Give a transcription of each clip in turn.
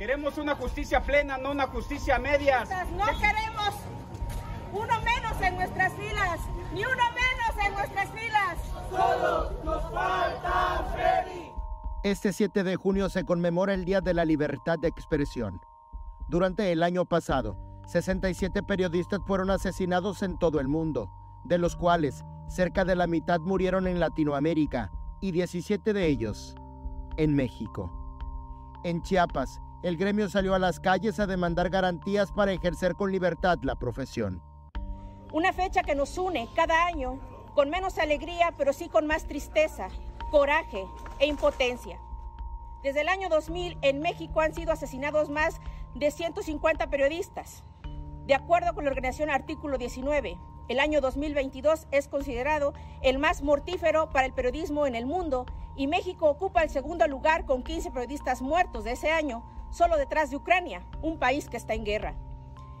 Queremos una justicia plena, no una justicia a medias. No queremos uno menos en nuestras filas, ni uno menos en nuestras filas. Solo nos falta Freddy. Este 7 de junio se conmemora el Día de la Libertad de Expresión. Durante el año pasado, 67 periodistas fueron asesinados en todo el mundo, de los cuales cerca de la mitad murieron en Latinoamérica y 17 de ellos en México. En Chiapas, el gremio salió a las calles a demandar garantías para ejercer con libertad la profesión. Una fecha que nos une cada año con menos alegría, pero sí con más tristeza, coraje e impotencia. Desde el año 2000 en México han sido asesinados más de 150 periodistas. De acuerdo con la organización Artículo 19, el año 2022 es considerado el más mortífero para el periodismo en el mundo y México ocupa el segundo lugar con 15 periodistas muertos de ese año, solo detrás de Ucrania, un país que está en guerra.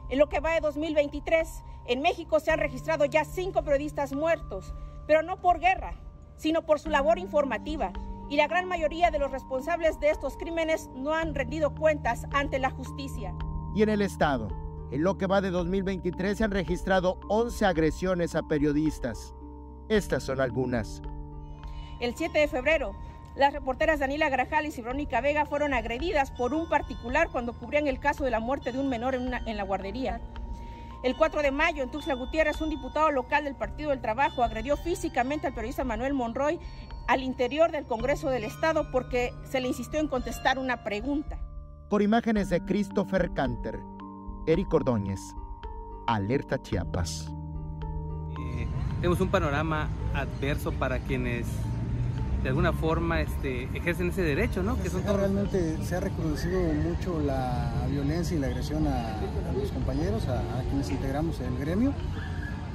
En lo que va de 2023, en México se han registrado ya cinco periodistas muertos, pero no por guerra, sino por su labor informativa. Y la gran mayoría de los responsables de estos crímenes no han rendido cuentas ante la justicia. Y en el Estado, en lo que va de 2023 se han registrado 11 agresiones a periodistas. Estas son algunas. El 7 de febrero, las reporteras Daniela Grajales y Verónica Vega fueron agredidas por un particular cuando cubrían el caso de la muerte de un menor en, en la guardería. El 4 de mayo, en Tuxtla Gutiérrez, un diputado local del Partido del Trabajo agredió físicamente al periodista Manuel Monroy al interior del Congreso del Estado porque se le insistió en contestar una pregunta. Por imágenes de Christopher Canter, Eric Ordóñez, Alerta Chiapas. Eh, tenemos un panorama adverso para quienes de alguna forma este, ejercen ese derecho, ¿no? Que Realmente se ha recrudecido mucho la violencia y la agresión a, los compañeros, a, quienes integramos el gremio.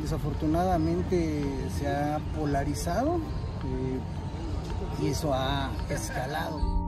Desafortunadamente se ha polarizado eh, y eso ha escalado.